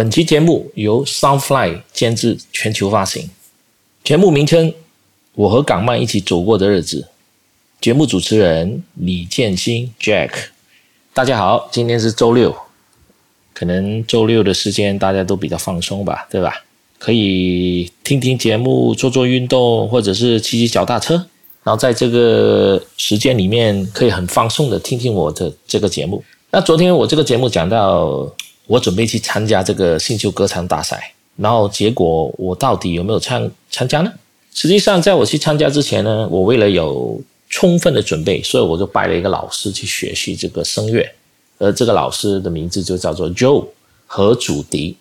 本期节目由 Soundfly 监制，全球发行。节目名称：我和港漫一起走过的日子。节目主持人李建新 Jack。大家好，今天是周六，可能周六的时间大家都比较放松吧，对吧？可以听听节目，做做运动，或者是骑骑脚踏车。然后在这个时间里面，可以很放松的听听我的这个节目。那昨天我这个节目讲到，我准备去参加这个新秀歌唱大赛，然后结果我到底有没有参参加呢？实际上，在我去参加之前呢，我为了有充分的准备，所以我就拜了一个老师去学习这个声乐，而这个老师的名字就叫做 Joe 何祖迪。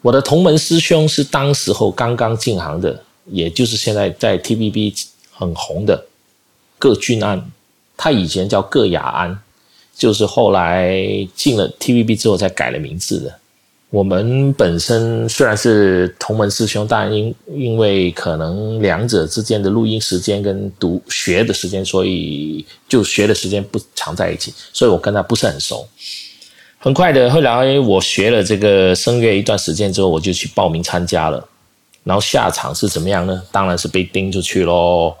我的同门师兄是当时候刚刚进行的，也就是现在在 TVB。很红的葛俊安，他以前叫葛雅安，就是后来进了 TVB 之后才改了名字的。我们本身虽然是同门师兄，但因因为可能两者之间的录音时间跟读学的时间，所以就学的时间不常在一起，所以我跟他不是很熟。很快的，后来我学了这个声乐一段时间之后，我就去报名参加了。然后下场是怎么样呢？当然是被钉出去喽。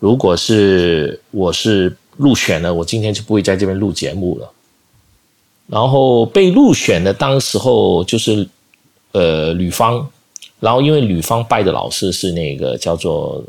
如果是我是入选了，我今天就不会在这边录节目了。然后被入选的当时候就是呃吕方，然后因为吕方拜的老师是那个叫做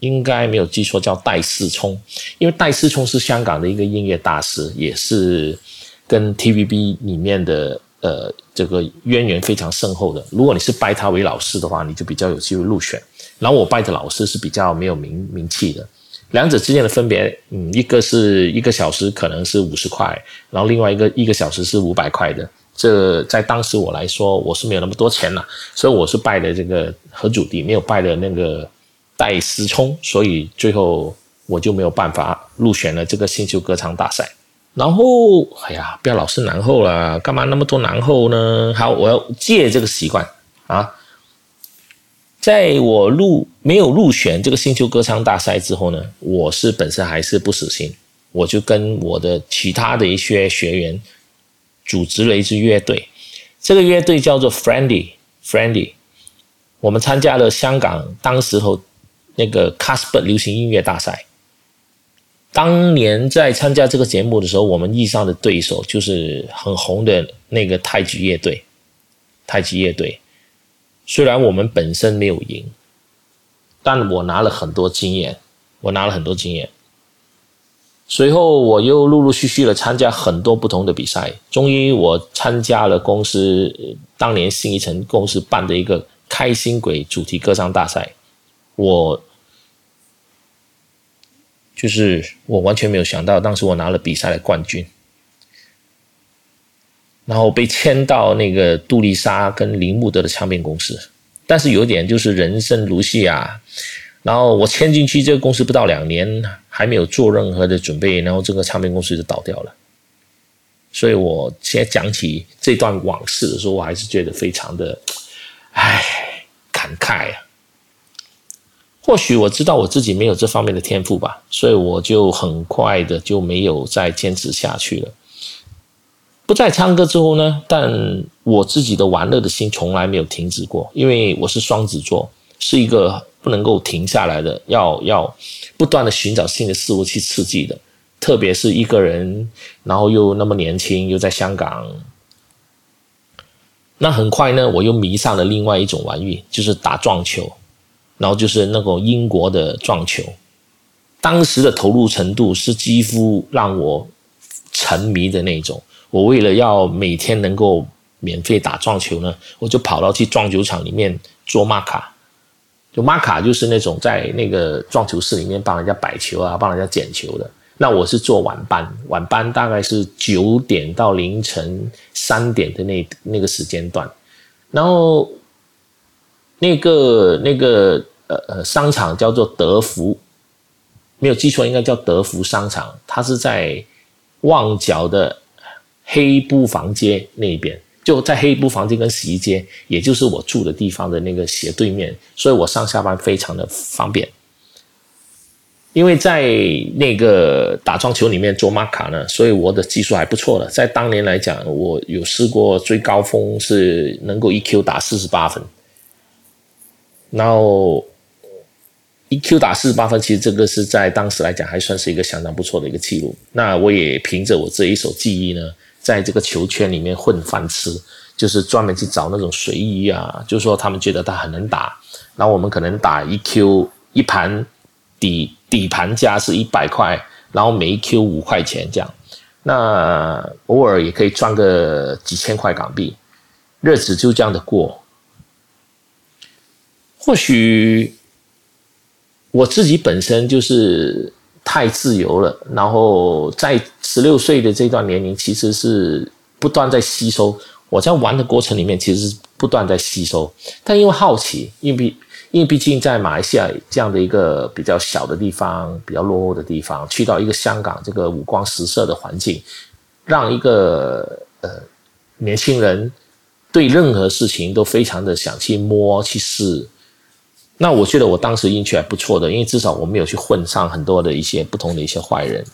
应该没有记错叫戴思聪，因为戴思聪是香港的一个音乐大师，也是跟 TVB 里面的。呃，这个渊源非常深厚的。如果你是拜他为老师的话，你就比较有机会入选。然后我拜的老师是比较没有名名气的。两者之间的分别，嗯，一个是一个小时可能是五十块，然后另外一个一个小时是五百块的。这在当时我来说，我是没有那么多钱了，所以我是拜的这个何祖迪，没有拜的那个戴思聪，所以最后我就没有办法入选了这个新秀歌唱大赛。然后，哎呀，不要老是然后了，干嘛那么多然后呢？好，我要戒这个习惯啊！在我入没有入选这个星球歌唱大赛之后呢，我是本身还是不死心，我就跟我的其他的一些学员组织了一支乐队，这个乐队叫做 Friendly Friendly，我们参加了香港当时候那个 Casper 流行音乐大赛。当年在参加这个节目的时候，我们遇上的对手就是很红的那个太极乐队。太极乐队虽然我们本身没有赢，但我拿了很多经验，我拿了很多经验。随后我又陆陆续续的参加很多不同的比赛，终于我参加了公司当年新一城公司办的一个开心鬼主题歌唱大赛，我。就是我完全没有想到，当时我拿了比赛的冠军，然后被签到那个杜丽莎跟铃木德的唱片公司。但是有一点就是人生如戏啊，然后我签进去这个公司不到两年，还没有做任何的准备，然后这个唱片公司就倒掉了。所以我现在讲起这段往事的时候，我还是觉得非常的，唉，感慨啊。或许我知道我自己没有这方面的天赋吧，所以我就很快的就没有再坚持下去了。不再唱歌之后呢，但我自己的玩乐的心从来没有停止过，因为我是双子座，是一个不能够停下来的，要要不断的寻找新的事物去刺激的。特别是一个人，然后又那么年轻，又在香港，那很快呢，我又迷上了另外一种玩意，就是打撞球。然后就是那个英国的撞球，当时的投入程度是几乎让我沉迷的那种。我为了要每天能够免费打撞球呢，我就跑到去撞球场里面做玛卡。就玛卡就是那种在那个撞球室里面帮人家摆球啊，帮人家捡球的。那我是做晚班，晚班大概是九点到凌晨三点的那那个时间段，然后。那个那个呃呃商场叫做德福，没有记错应该叫德福商场。它是在旺角的黑布房街那边，就在黑布房街跟洗衣街，也就是我住的地方的那个斜对面，所以我上下班非常的方便。因为在那个打撞球里面做玛卡呢，所以我的技术还不错的。在当年来讲，我有试过最高峰是能够一 Q 打四十八分，然后一 Q 打四十八分，其实这个是在当时来讲还算是一个相当不错的一个记录。那我也凭着我这一手技艺呢，在这个球圈里面混饭吃，就是专门去找那种随意啊，就是说他们觉得他很能打，然后我们可能打一 Q 一盘底。底盘价是一百块，然后每一 Q 五块钱这样，那偶尔也可以赚个几千块港币，日子就这样的过。或许我自己本身就是太自由了，然后在十六岁的这段年龄，其实是不断在吸收。我在玩的过程里面，其实是不断在吸收，但因为好奇，因为毕。因为毕竟在马来西亚这样的一个比较小的地方、比较落后的地方，去到一个香港这个五光十色的环境，让一个呃年轻人对任何事情都非常的想去摸去试。那我觉得我当时运气还不错的，因为至少我没有去混上很多的一些不同的一些坏人。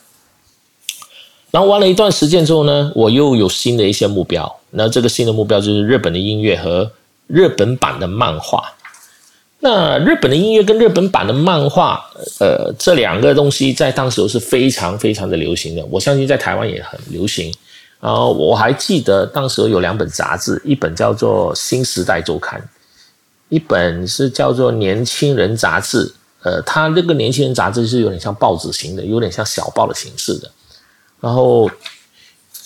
然后玩了一段时间之后呢，我又有新的一些目标。那这个新的目标就是日本的音乐和日本版的漫画。那日本的音乐跟日本版的漫画，呃，这两个东西在当时是非常非常的流行的。我相信在台湾也很流行。然后我还记得当时有两本杂志，一本叫做《新时代周刊》，一本是叫做《年轻人杂志》。呃，它那个《年轻人杂志》是有点像报纸型的，有点像小报的形式的。然后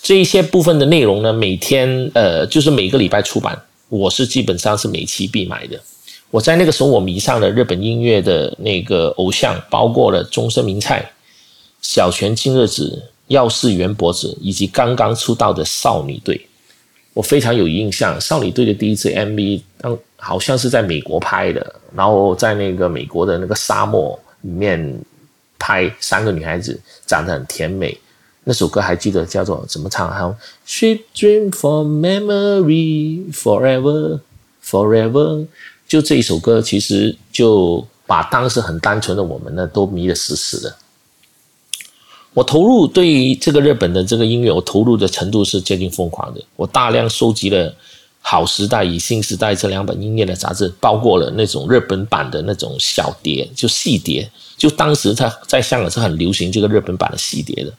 这一些部分的内容呢，每天呃，就是每个礼拜出版，我是基本上是每期必买的。我在那个时候，我迷上了日本音乐的那个偶像，包括了中森明菜、小泉今日子、耀世元博子，以及刚刚出道的少女队。我非常有印象，少女队的第一次 MV，当好像是在美国拍的，然后在那个美国的那个沙漠里面拍，三个女孩子长得很甜美。那首歌还记得叫做怎么唱？哈，Sweet dream for memory forever, forever。就这一首歌，其实就把当时很单纯的我们呢，都迷得死死的。我投入对于这个日本的这个音乐，我投入的程度是接近疯狂的。我大量收集了《好时代》与《新时代》这两本音乐的杂志，包括了那种日本版的那种小碟，就细碟。就当时在在香港是很流行这个日本版的细碟的。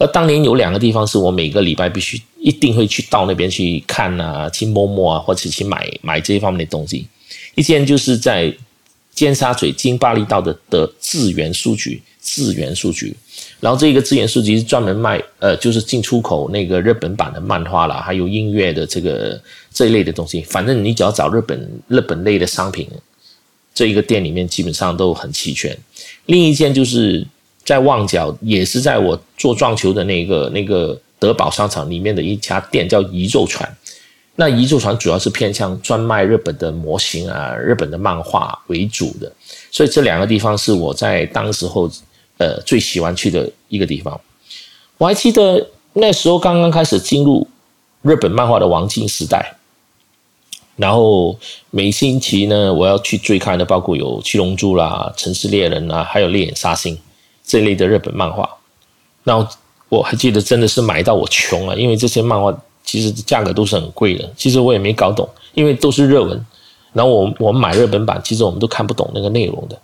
而当年有两个地方是我每个礼拜必须一定会去到那边去看啊，去摸摸啊，或者去买买这一方面的东西。一件就是在尖沙咀金巴利道的的智源书局，智源书局，然后这个智源书局是专门卖呃，就是进出口那个日本版的漫画啦，还有音乐的这个这一类的东西。反正你只要找日本日本类的商品，这一个店里面基本上都很齐全。另一件就是在旺角，也是在我做撞球的那个那个德宝商场里面的一家店，叫宇宙船。那移宙船主要是偏向专卖日本的模型啊、日本的漫画为主的，所以这两个地方是我在当时候呃最喜欢去的一个地方。我还记得那时候刚刚开始进入日本漫画的黄金时代，然后每星期呢我要去追看的包括有《七龙珠》啦、《城市猎人》啊，还有《猎眼杀星》这类的日本漫画。然后我还记得真的是买到我穷了，因为这些漫画。其实价格都是很贵的，其实我也没搞懂，因为都是日文。然后我我们买日本版，其实我们都看不懂那个内容的。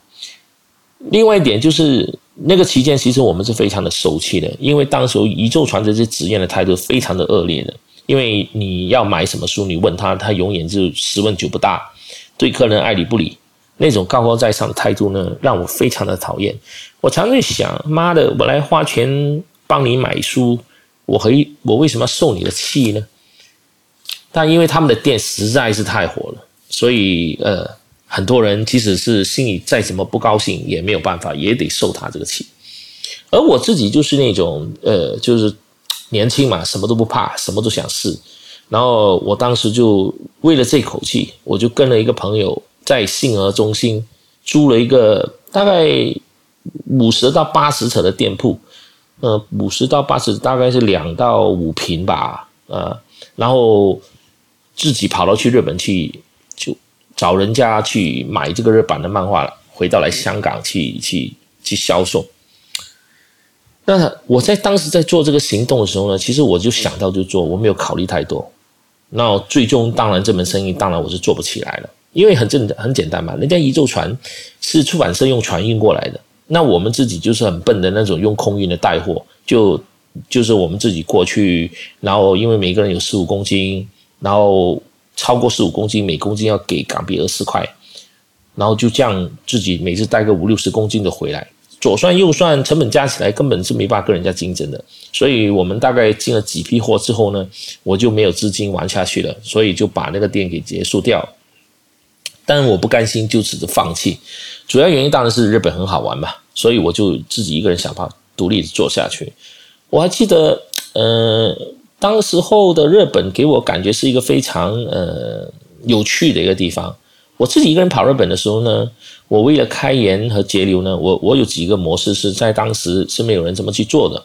另外一点就是那个期间，其实我们是非常的受气的，因为当时宇宙船这些职业的态度非常的恶劣的。因为你要买什么书，你问他，他永远就十问九不答，对客人爱理不理，那种高高在上的态度呢，让我非常的讨厌。我常在想，妈的，我来花钱帮你买书。我和我为什么要受你的气呢？但因为他们的店实在是太火了，所以呃，很多人即使是心里再怎么不高兴，也没有办法，也得受他这个气。而我自己就是那种呃，就是年轻嘛，什么都不怕，什么都想试。然后我当时就为了这口气，我就跟了一个朋友在信和中心租了一个大概五十到八十尺的店铺。呃，五十到八十，大概是两到五平吧，呃，然后自己跑到去日本去，就找人家去买这个日版的漫画，回到来香港去去去销售。那我在当时在做这个行动的时候呢，其实我就想到就做，我没有考虑太多。那最终当然这门生意当然我是做不起来了，因为很正很简单嘛，人家一艘船是出版社用船运过来的，那我们自己就是很笨的那种用空运的带货，就就是我们自己过去，然后因为每个人有十五公斤，然后超过十五公斤每公斤要给港币二十块，然后就这样自己每次带个五六十公斤的回来。左算右算，成本加起来根本是没办法跟人家竞争的，所以我们大概进了几批货之后呢，我就没有资金玩下去了，所以就把那个店给结束掉。但我不甘心就此的放弃，主要原因当然是日本很好玩嘛，所以我就自己一个人想办法独立的做下去。我还记得，呃，当时候的日本给我感觉是一个非常呃有趣的一个地方。我自己一个人跑日本的时候呢，我为了开源和节流呢，我我有几个模式是在当时是没有人这么去做的。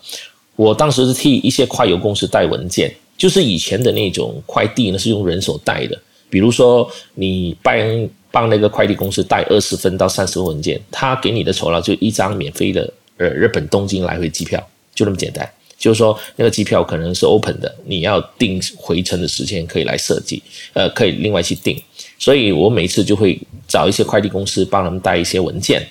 我当时是替一些快邮公司带文件，就是以前的那种快递呢是用人手带的。比如说你帮帮那个快递公司带二十分到三十份文件，他给你的酬劳就一张免费的呃日本东京来回机票，就那么简单。就是说那个机票可能是 open 的，你要定回程的时间可以来设计，呃，可以另外去定。所以我每次就会找一些快递公司帮他们带一些文件，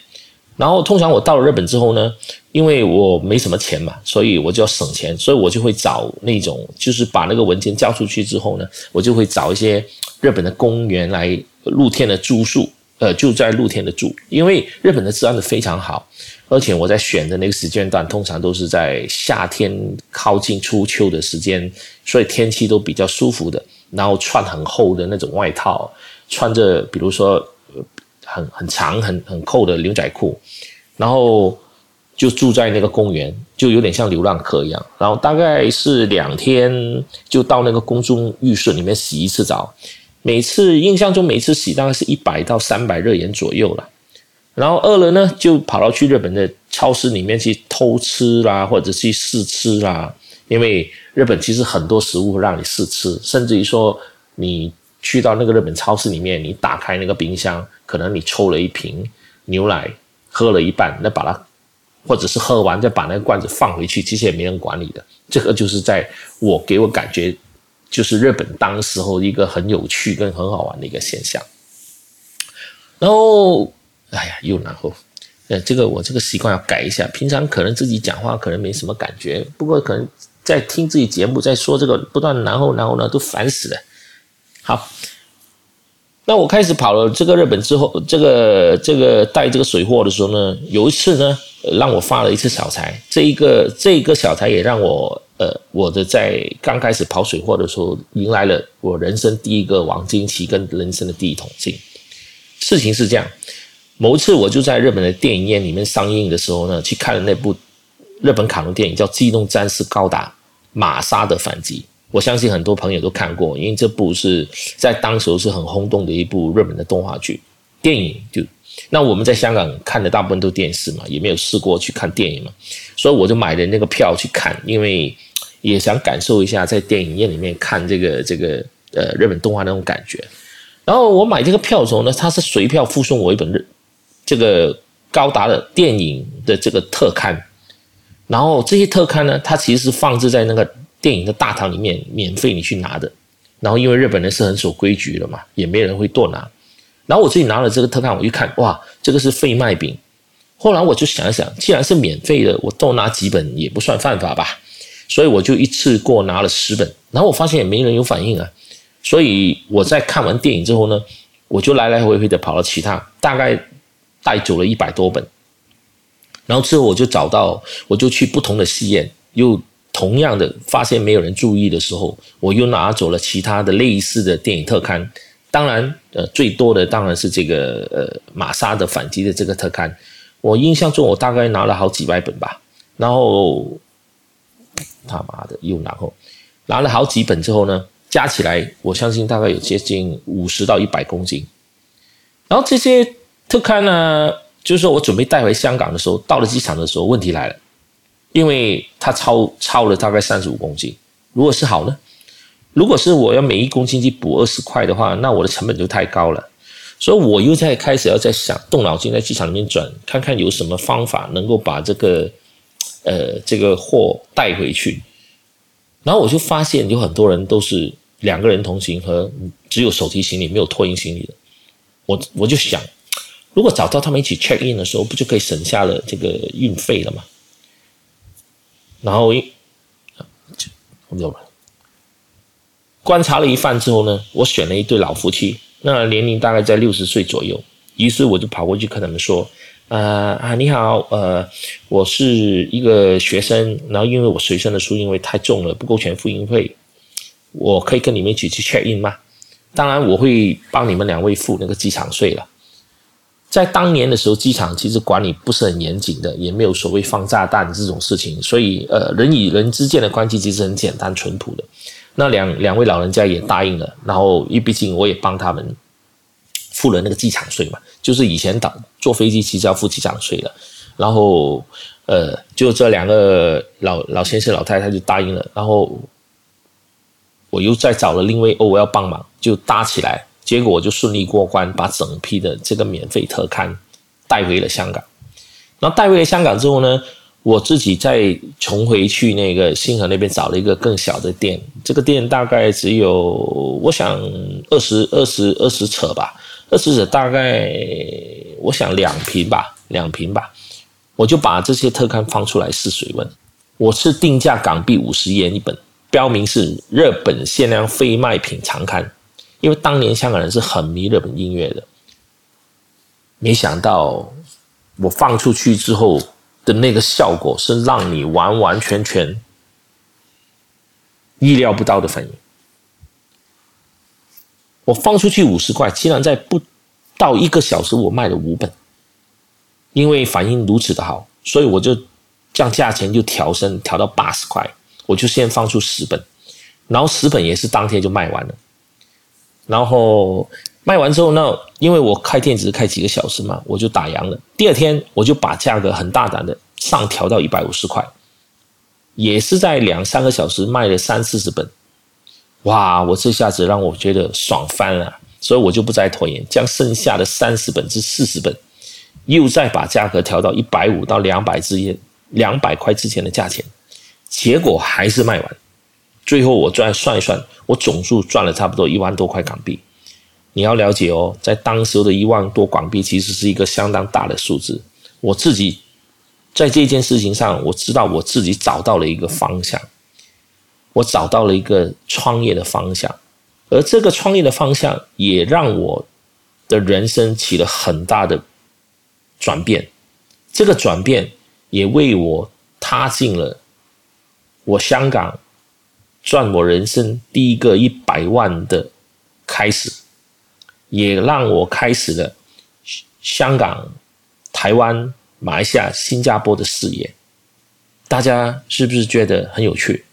然后通常我到了日本之后呢，因为我没什么钱嘛，所以我就要省钱，所以我就会找那种就是把那个文件交出去之后呢，我就会找一些日本的公园来露天的住宿，呃，就在露天的住，因为日本的治安的非常好，而且我在选的那个时间段通常都是在夏天靠近初秋的时间，所以天气都比较舒服的，然后穿很厚的那种外套。穿着比如说很很长很很厚的牛仔裤，然后就住在那个公园，就有点像流浪客一样。然后大概是两天就到那个公众浴室里面洗一次澡，每次印象中每次洗大概是一百到三百日元左右了。然后饿了呢，就跑到去日本的超市里面去偷吃啦，或者去试吃啦。因为日本其实很多食物让你试吃，甚至于说你。去到那个日本超市里面，你打开那个冰箱，可能你抽了一瓶牛奶，喝了一半，那把它，或者是喝完再把那个罐子放回去，其实也没人管你的。这个就是在我给我感觉，就是日本当时候一个很有趣跟很好玩的一个现象。然后，哎呀，又然后，呃，这个我这个习惯要改一下。平常可能自己讲话可能没什么感觉，不过可能在听自己节目在说这个不断然后然后呢，都烦死了。好，那我开始跑了这个日本之后，这个这个带这个水货的时候呢，有一次呢，让我发了一次小财。这一个这一个小财也让我呃，我的在刚开始跑水货的时候，迎来了我人生第一个黄金期跟人生的第一桶金。事情是这样，某一次我就在日本的电影院里面上映的时候呢，去看了那部日本卡通电影，叫《机动战士高达玛莎的反击》。我相信很多朋友都看过，因为这部是在当时是很轰动的一部日本的动画剧电影。就那我们在香港看的大部分都电视嘛，也没有试过去看电影嘛，所以我就买了那个票去看，因为也想感受一下在电影院里面看这个这个呃日本动画那种感觉。然后我买这个票的时候呢，他是随票附送我一本日这个高达的电影的这个特刊，然后这些特刊呢，它其实是放置在那个。电影的大堂里面免费你去拿的，然后因为日本人是很守规矩的嘛，也没人会多拿。然后我自己拿了这个特刊，我一看，哇，这个是费麦饼。后来我就想一想，既然是免费的，我多拿几本也不算犯法吧。所以我就一次过拿了十本。然后我发现也没人有反应啊。所以我在看完电影之后呢，我就来来回回的跑了其他，大概带走了一百多本。然后之后我就找到，我就去不同的戏院又。同样的，发现没有人注意的时候，我又拿走了其他的类似的电影特刊。当然，呃，最多的当然是这个呃玛莎的反击的这个特刊。我印象中，我大概拿了好几百本吧。然后他妈的又然后拿了好几本之后呢，加起来我相信大概有接近五十到一百公斤。然后这些特刊呢，就是说我准备带回香港的时候，到了机场的时候，问题来了。因为它超超了大概三十五公斤，如果是好呢？如果是我要每一公斤去补二十块的话，那我的成本就太高了。所以我又在开始要在想，动脑筋在机场里面转，看看有什么方法能够把这个呃这个货带回去。然后我就发现有很多人都是两个人同行和只有手提行李没有托运行李的。我我就想，如果找到他们一起 check in 的时候，不就可以省下了这个运费了吗？然后一，我们观察了一番之后呢，我选了一对老夫妻，那年龄大概在六十岁左右。于是我就跑过去跟他们说：“呃啊，你好，呃，我是一个学生，然后因为我随身的书因为太重了，不够全付运费，我可以跟你们一起去 check in 吗？当然，我会帮你们两位付那个机场税了。”在当年的时候，机场其实管理不是很严谨的，也没有所谓放炸弹这种事情，所以呃，人与人之间的关系其实很简单淳朴的。那两两位老人家也答应了，然后因为毕竟我也帮他们付了那个机场税嘛，就是以前打坐飞机其实要付机场税的，然后呃，就这两个老老先生老太太就答应了，然后我又再找了另外哦，我要帮忙就搭起来。结果我就顺利过关，把整批的这个免费特刊带回了香港。然后带回了香港之后呢，我自己再重回去那个星河那边找了一个更小的店。这个店大概只有我想二十二十二十尺吧，二十尺大概我想两平吧，两平吧。我就把这些特刊放出来试水温。我是定价港币五十元一本，标明是日本限量非卖品常刊。因为当年香港人是很迷日本音乐的，没想到我放出去之后的那个效果是让你完完全全意料不到的反应。我放出去五十块，竟然在不到一个小时我卖了五本，因为反应如此的好，所以我就将价钱就调升调到八十块，我就先放出十本，然后十本也是当天就卖完了。然后卖完之后，那因为我开店只是开几个小时嘛，我就打烊了。第二天我就把价格很大胆的上调到一百五十块，也是在两三个小时卖了三四十本。哇！我这下子让我觉得爽翻了，所以我就不再拖延，将剩下的三十本至四十本，又再把价格调到一百五到两百之间，两百块之前的价钱，结果还是卖完。最后我再算一算，我总数赚了差不多一万多块港币。你要了解哦，在当时的一万多港币其实是一个相当大的数字。我自己在这件事情上，我知道我自己找到了一个方向，我找到了一个创业的方向，而这个创业的方向也让我的人生起了很大的转变。这个转变也为我踏进了我香港。赚我人生第一个一百万的开始，也让我开始了香港、台湾、马来西亚、新加坡的事业。大家是不是觉得很有趣？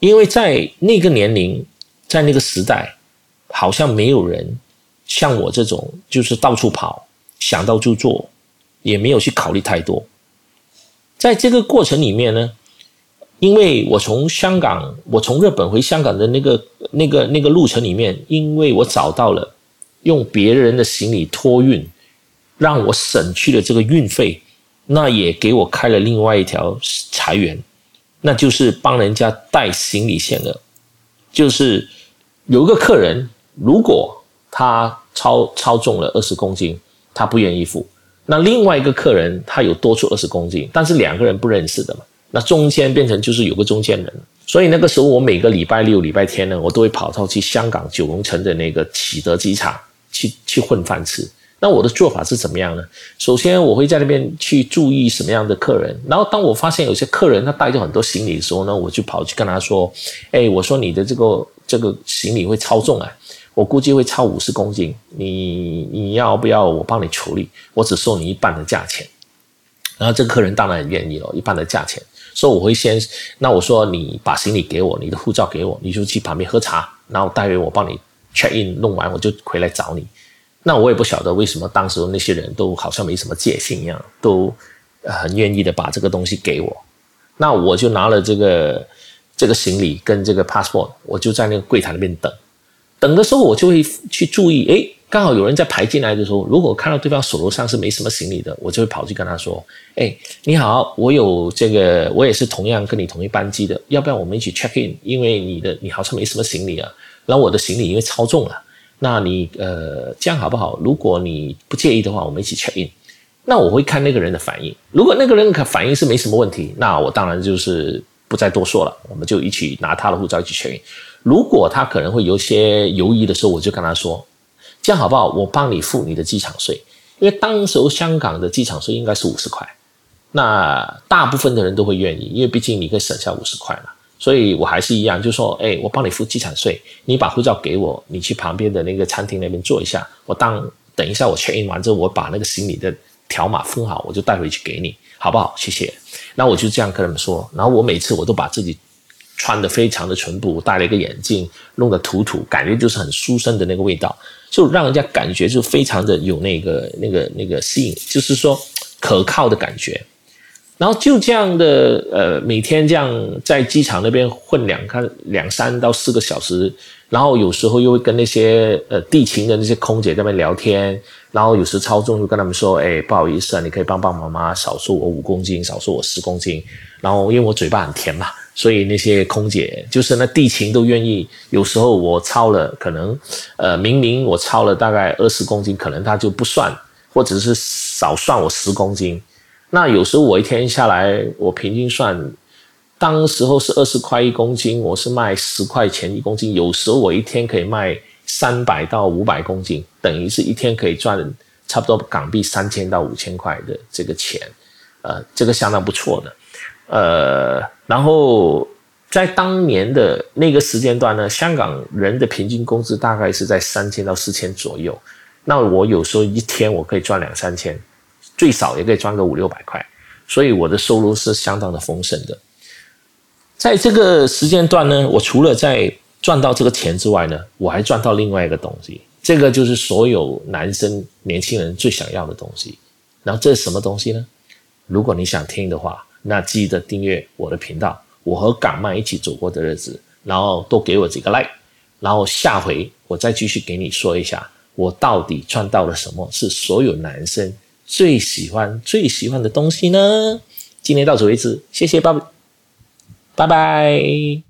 因为在那个年龄，在那个时代，好像没有人像我这种，就是到处跑，想到就做，也没有去考虑太多。在这个过程里面呢？因为我从香港，我从日本回香港的那个、那个、那个路程里面，因为我找到了用别人的行李托运，让我省去了这个运费，那也给我开了另外一条财源，那就是帮人家带行李线的。就是有一个客人，如果他超超重了二十公斤，他不愿意付，那另外一个客人他有多出二十公斤，但是两个人不认识的嘛。那中间变成就是有个中间人，所以那个时候我每个礼拜六、礼拜天呢，我都会跑到去香港九龙城的那个启德机场去去混饭吃。那我的做法是怎么样呢？首先我会在那边去注意什么样的客人，然后当我发现有些客人他带着很多行李的时候呢，我就跑去跟他说：“哎，我说你的这个这个行李会超重啊，我估计会超五十公斤，你你要不要我帮你处理？我只收你一半的价钱。”然后这个客人当然很愿意了，一半的价钱。所以我会先，那我说你把行李给我，你的护照给我，你就去旁边喝茶，然后待会我帮你 check in 弄完，我就回来找你。那我也不晓得为什么当时那些人都好像没什么戒心一样，都很愿意的把这个东西给我。那我就拿了这个这个行李跟这个 passport，我就在那个柜台那边等。等的时候我就会去注意，诶，刚好有人在排进来的时候，如果看到对方手头上是没什么行李的，我就会跑去跟他说：“哎，你好，我有这个，我也是同样跟你同一班机的，要不然我们一起 check in？因为你的你好像没什么行李啊，然后我的行李因为超重了，那你呃这样好不好？如果你不介意的话，我们一起 check in。那我会看那个人的反应，如果那个人反应是没什么问题，那我当然就是不再多说了，我们就一起拿他的护照一起 check in。如果他可能会有些犹豫的时候，我就跟他说。这样好不好？我帮你付你的机场税，因为当时候香港的机场税应该是五十块，那大部分的人都会愿意，因为毕竟你可以省下五十块嘛。所以我还是一样，就说，哎，我帮你付机场税，你把护照给我，你去旁边的那个餐厅那边坐一下，我当等一下我 check in 完之后，我把那个行李的条码封好，我就带回去给你，好不好？谢谢。那我就这样跟他们说，然后我每次我都把自己穿的非常的淳朴，戴了一个眼镜，弄得土土，感觉就是很书生的那个味道。就让人家感觉就非常的有那个那个那个吸引，就是说可靠的感觉。然后就这样的呃，每天这样在机场那边混两看两三到四个小时，然后有时候又会跟那些呃地勤的那些空姐在那边聊天，然后有时超重就跟他们说，哎，不好意思啊，你可以帮帮妈妈少收我五公斤，少收我十公斤。然后因为我嘴巴很甜嘛。所以那些空姐就是那地勤都愿意。有时候我超了，可能呃明明我超了大概二十公斤，可能他就不算，或者是少算我十公斤。那有时候我一天下来，我平均算，当时候是二十块一公斤，我是卖十块钱一公斤。有时候我一天可以卖三百到五百公斤，等于是一天可以赚差不多港币三千到五千块的这个钱，呃，这个相当不错的。呃，然后在当年的那个时间段呢，香港人的平均工资大概是在三千到四千左右。那我有时候一天我可以赚两三千，最少也可以赚个五六百块，所以我的收入是相当的丰盛的。在这个时间段呢，我除了在赚到这个钱之外呢，我还赚到另外一个东西，这个就是所有男生年轻人最想要的东西。然后这是什么东西呢？如果你想听的话。那记得订阅我的频道，我和港漫一起走过的日子，然后多给我几个 like，然后下回我再继续给你说一下，我到底赚到了什么，是所有男生最喜欢、最喜欢的东西呢？今天到此为止，谢谢，爸爸，拜拜。